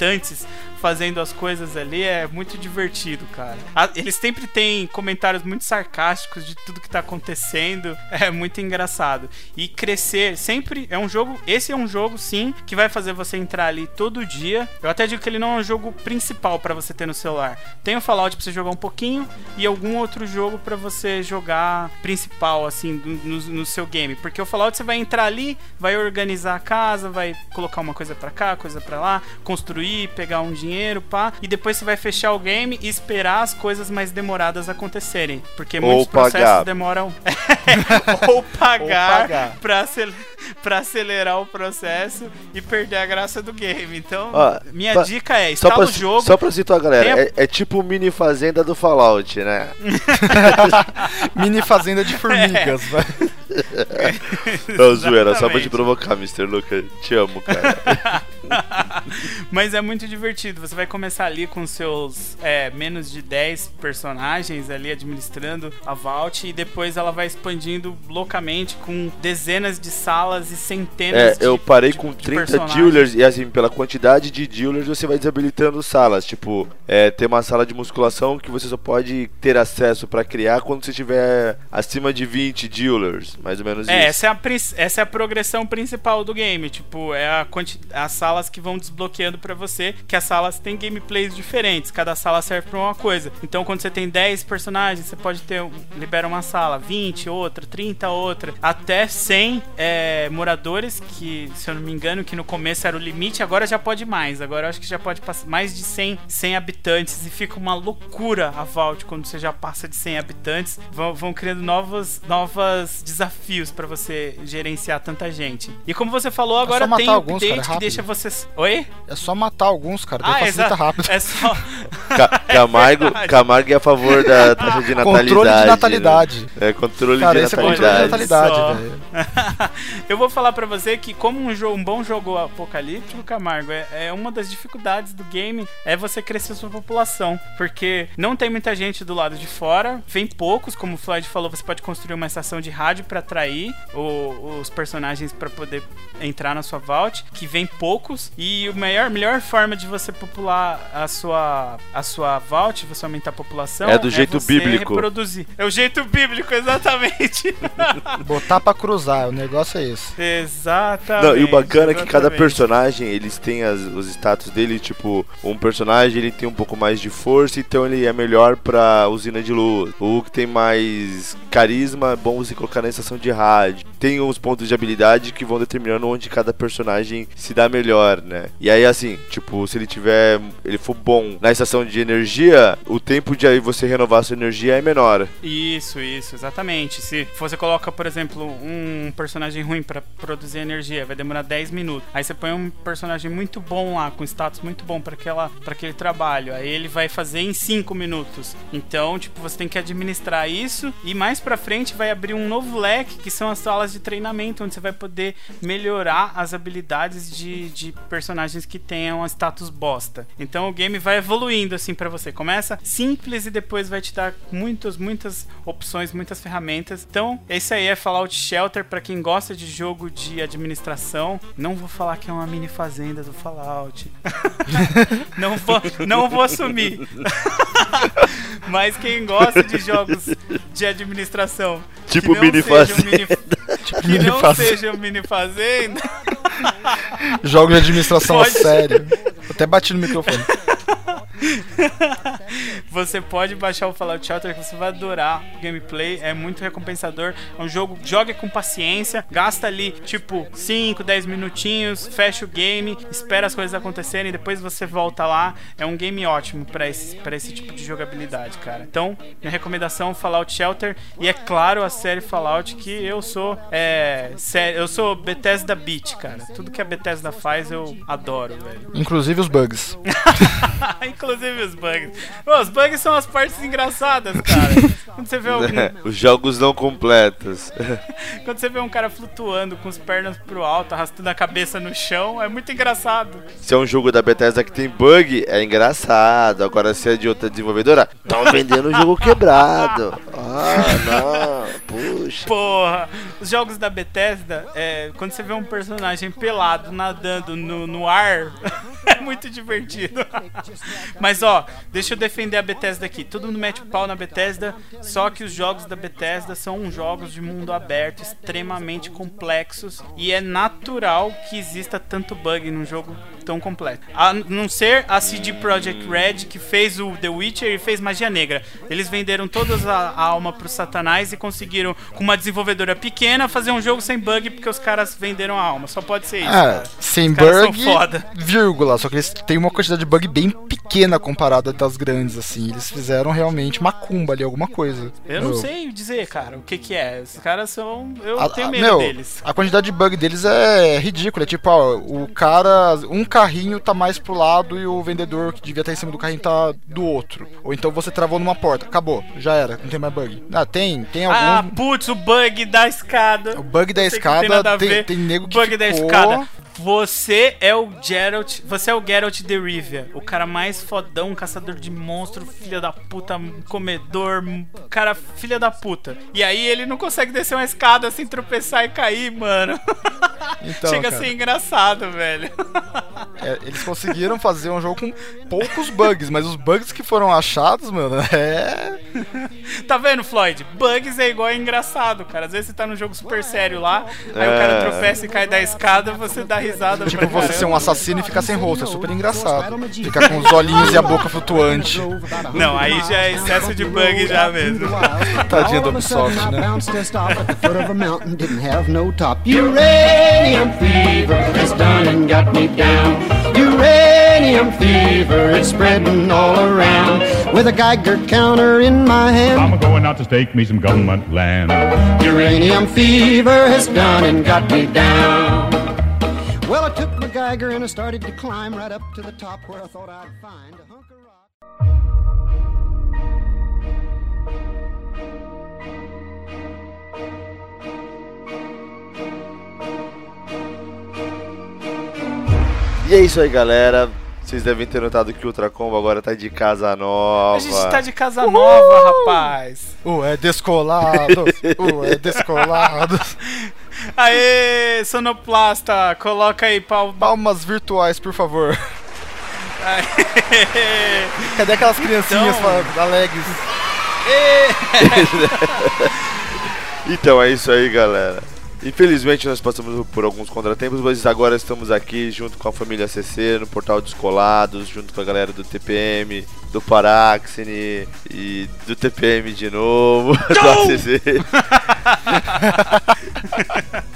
fazendo as coisas ali, é muito divertido, cara. A- eles sempre têm comentários muito sarcásticos de tudo que tá acontecendo, é muito engraçado. E crescer sempre é um jogo, esse é um jogo sim que vai fazer você entrar ali todo dia. Eu até digo que ele não é um jogo principal pra você ter no celular. Tem o Fallout pra você jogar um pouquinho e algum outro jogo pra você jogar principal assim no, no seu game, porque o Fallout você vai entrar ali, vai organizar a casa, vai colocar uma coisa pra cá, coisa pra lá, construir, pegar um dinheiro, pá, e depois você vai fechar o game e esperar as coisas mais demoradas acontecerem, porque Ou muitos processos pagar. demoram ou pagar, pagar. Pra, acel- pra acelerar o processo e perder a graça do game. Então, Ó, minha pra- dica é, Só instala pra, o jogo, só pra situar a galera, é, é tipo mini fazenda do Fallout, né? Mini fazenda de formigas, vai. Não, zoeira, só pra te provocar, Mr. Luca. Te amo, cara. Mas é muito divertido. Você vai começar ali com seus é, menos de 10 personagens ali administrando a Vault e depois ela vai expandindo loucamente com dezenas de salas e centenas É, de eu parei de- com de 30 personagens. dealers e assim, pela quantidade de dealers você vai desabilitando salas. Tipo, é, tem uma sala de musculação que você só pode ter acesso pra criar quando você tiver acima de 20 dealers, mais ou menos É, isso. essa é, a, essa é a progressão principal do game. Tipo, é a, quanti- a sala salas que vão desbloqueando pra você, que as salas têm gameplays diferentes, cada sala serve pra uma coisa. Então quando você tem 10 personagens, você pode ter libera uma sala, 20 outra, 30 outra, até 100 é, moradores que, se eu não me engano, que no começo era o limite, agora já pode mais. Agora eu acho que já pode passar mais de 100, 100 habitantes e fica uma loucura a Vault quando você já passa de 100 habitantes. Vão, vão criando novos, novos desafios pra você gerenciar tanta gente. E como você falou, agora só matar tem alguns, update cara, é que deixa você. Oi? É só matar alguns, cara. Ah, facilita exato. rápido. É só. Ca- Camargo, verdade. Camargo é a favor da taxa de natalidade. Controle de né? natalidade. É, controle Cara, de esse é controle de natalidade. natalidade, velho. eu vou falar pra você que como um, jogo, um bom jogo apocalíptico, Camargo, é, é uma das dificuldades do game é você crescer sua população, porque não tem muita gente do lado de fora, vem poucos, como o Floyd falou, você pode construir uma estação de rádio pra atrair o- os personagens pra poder entrar na sua vault, que vem poucos e a melhor, melhor forma de você popular a sua a sua vault, você aumentar a população É do jeito você bíblico. reproduzir. É o jeito bíblico, exatamente. Botar pra cruzar, o negócio é esse. Exatamente. Não, e o bacana é que cada exatamente. personagem, eles têm as- os status dele, tipo, um personagem ele tem um pouco mais de força, então ele é melhor pra usina de luz. O que tem mais carisma, é bom você colocar na estação de rádio. Tem os pontos de habilidade que vão determinando onde cada personagem se dá melhor, né? E aí, assim, tipo, se ele tiver, ele for bom na estação de energia, o tempo de aí você renovar sua energia é menor. Isso, isso, exatamente. Se você coloca, por exemplo, um personagem ruim pra produzir energia, vai demorar 10 minutos. Aí você põe um personagem muito bom lá, com status muito bom pra aquela para aquele trabalho. Aí ele vai fazer em 5 minutos. Então, tipo, você tem que administrar isso e mais pra frente vai abrir um novo leque, que são as salas de treinamento, onde você vai poder melhorar as habilidades de, de personagens que tenham status bosta. Então o game vai evoluindo assim pra você. Começa simples e depois vai te dar muitas, muitas opções, muitas ferramentas. Então, esse aí é Fallout Shelter pra quem gosta de jogo de administração. Não vou falar que é uma mini fazenda do Fallout. não vou, não vou assumir. Mas quem gosta de jogos de administração, Tipo que não fazenda. mini- que mini não fazenda. sejam mini fazenda, Jogos de administração Pode. a sério. Até bati no microfone. você pode baixar o Fallout Shelter que você vai adorar o gameplay, é muito recompensador. É um jogo, joga com paciência, gasta ali tipo 5, 10 minutinhos, fecha o game, espera as coisas acontecerem, depois você volta lá. É um game ótimo pra esse, pra esse tipo de jogabilidade, cara. Então, minha recomendação Fallout Shelter e é claro a série Fallout que eu sou é, eu sou Bethesda Beat, cara. Tudo que a Bethesda faz eu adoro, velho. Inclusive os bugs. Inclusive os bugs. Pô, os bugs são as partes engraçadas, cara. Quando você vê algum, Os jogos não completos. quando você vê um cara flutuando com as pernas pro alto, arrastando a cabeça no chão, é muito engraçado. Se é um jogo da Bethesda que tem bug, é engraçado. Agora, se é de outra desenvolvedora, estão vendendo o jogo quebrado. Ah, não. Puxa. Porra, os jogos da Bethesda, é, quando você vê um personagem pelado nadando no, no ar, é muito divertido. Mas ó, deixa eu defender a Bethesda aqui. Todo mundo mete o pau na Bethesda, só que os jogos da Bethesda são jogos de mundo aberto, extremamente complexos, e é natural que exista tanto bug num jogo tão completo. A não ser a CD Projekt Red, que fez o The Witcher e fez Magia Negra. Eles venderam toda a, a alma pro Satanás e conseguiram, com uma desenvolvedora pequena, fazer um jogo sem bug porque os caras venderam a alma. Só pode ser isso. Ah, sem bug, foda. vírgula. Só que eles têm uma quantidade de bug bem pequena comparada das grandes, assim. Eles fizeram realmente macumba ali, alguma coisa. Eu não sei dizer, cara, o que que é. Os caras são. Eu a- tenho a- medo meu, deles. A quantidade de bug deles é ridícula. É tipo, ó, o cara. Um carrinho tá mais pro lado e o vendedor que devia estar em cima do carrinho tá do outro. Ou então você travou numa porta. Acabou, já era, não tem mais bug. Ah, tem, tem algum. Ah, putz, o bug da escada. o bug da tem escada tem, ver. tem nego que bug da ficou... escada. Você é o Geralt. Você é o Geralt de Rivia. O cara mais fodão, caçador de monstro, filha da puta, comedor. Cara, filha da puta. E aí ele não consegue descer uma escada sem tropeçar e cair, mano. Então, Chega a cara. ser engraçado, velho. É, eles conseguiram fazer um jogo com poucos bugs, mas os bugs que foram achados, mano, é. Tá vendo, Floyd? Bugs é igual é engraçado, cara. Às vezes você tá num jogo super sério lá, aí o cara É. tropeça e cai da escada, você dá risada. Tipo pra você ser um assassino e ficar sem rosto, é super engraçado. Ficar com os olhinhos e a boca flutuante. Não, aí já é excesso de bug já mesmo. Tadinha do Ubisoft, né? Uranium fever has done and got me down. Uranium fever is spreading all around. With a Geiger counter in my hand. I'm going out to stake me some government land. Uranium fever has done and got me down. Well, I took my Geiger and I started to climb right up to the top where I thought I'd find a hunk of rock. E é isso aí, galera. Vocês devem ter notado que o Ultra Combo agora tá de casa nova. A gente tá de casa nova, rapaz. Uh, é descolado. Uh, é descolado. Aê, sonoplasta, coloca aí pau. Palmas virtuais, por favor. Aê. Cadê aquelas criancinhas Então- alegres? Então é isso aí, galera. Infelizmente nós passamos por alguns contratempos, mas agora estamos aqui junto com a família CC no Portal Descolados, junto com a galera do TPM, do Paraxine e do TPM de novo, da CC.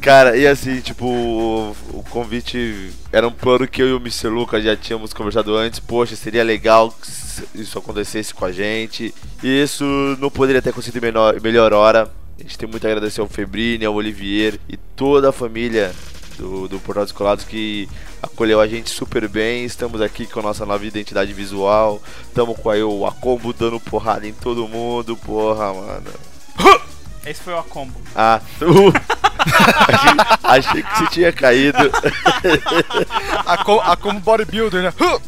Cara, e assim, tipo, o, o convite era um plano que eu e o Mr. Lucas já tínhamos conversado antes. Poxa, seria legal que isso acontecesse com a gente. E isso não poderia ter acontecido em menor, melhor hora. A gente tem muito a agradecer ao Febrini, ao Olivier e toda a família do, do Portal Descolados que acolheu a gente super bem. Estamos aqui com a nossa nova identidade visual. Estamos com aí o Acombo dando porrada em todo mundo. Porra, mano. Esse foi o combo. Ah, tu. achei, achei que você tinha caído. A, co a como bodybuilder, né? Huh!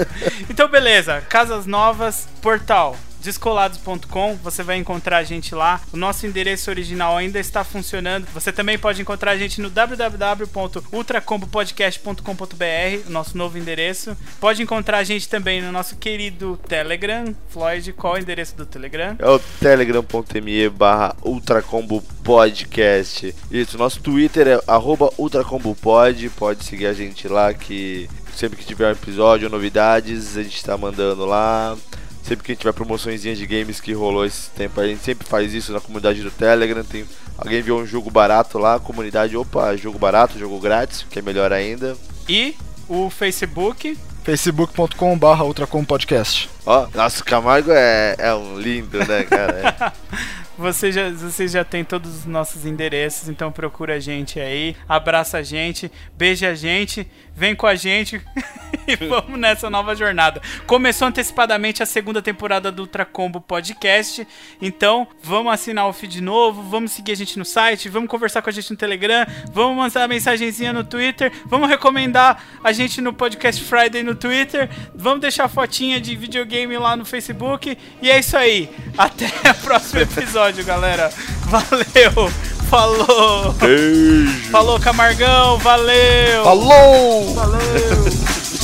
Então, beleza. Casas novas, portal. Descolados.com, você vai encontrar a gente lá. O nosso endereço original ainda está funcionando. Você também pode encontrar a gente no www.ultracombopodcast.com.br, o nosso novo endereço. Pode encontrar a gente também no nosso querido Telegram. Floyd, qual é o endereço do Telegram? É o telegram.me barra Ultracombo Podcast. Isso, nosso Twitter é arroba ultracombopod. Pode seguir a gente lá que sempre que tiver um episódio ou novidades, a gente tá mandando lá. Sempre que tiver promoçõezinhas de games que rolou esse tempo, a gente sempre faz isso na comunidade do Telegram. Tem, alguém viu um jogo barato lá, a comunidade, opa, jogo barato, jogo grátis, que é melhor ainda. E o Facebook. facebook.com.br ultracompodcast. Ó, nossa, o Camargo é, é um lindo, né, cara? Você já, vocês já tem todos os nossos endereços, então procura a gente aí, abraça a gente, beija a gente, vem com a gente e vamos nessa nova jornada. Começou antecipadamente a segunda temporada do Ultra Combo Podcast, então vamos assinar o feed novo, vamos seguir a gente no site, vamos conversar com a gente no Telegram, vamos mandar mensagenzinha no Twitter, vamos recomendar a gente no Podcast Friday no Twitter, vamos deixar fotinha de videogame lá no Facebook e é isso aí. Até o próximo episódio, galera. Valeu, falou, Beijo! falou Camargão, valeu. Falou!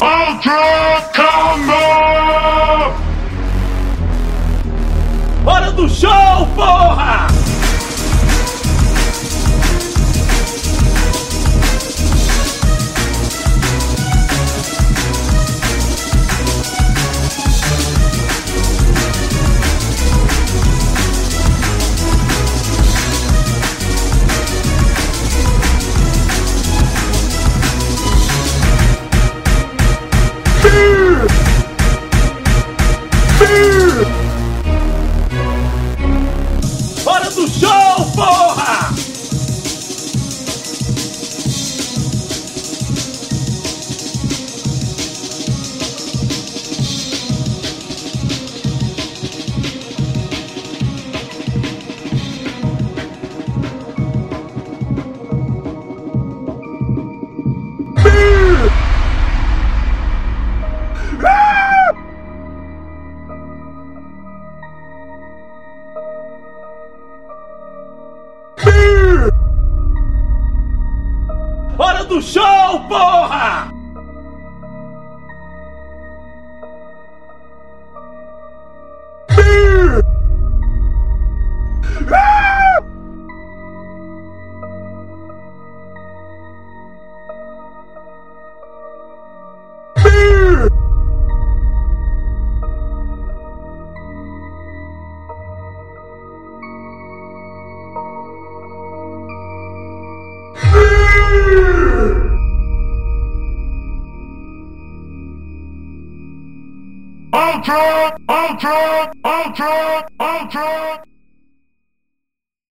Ultra Combo! Hora do show, porra! Ultra, Ultra, Ultra, Ultra.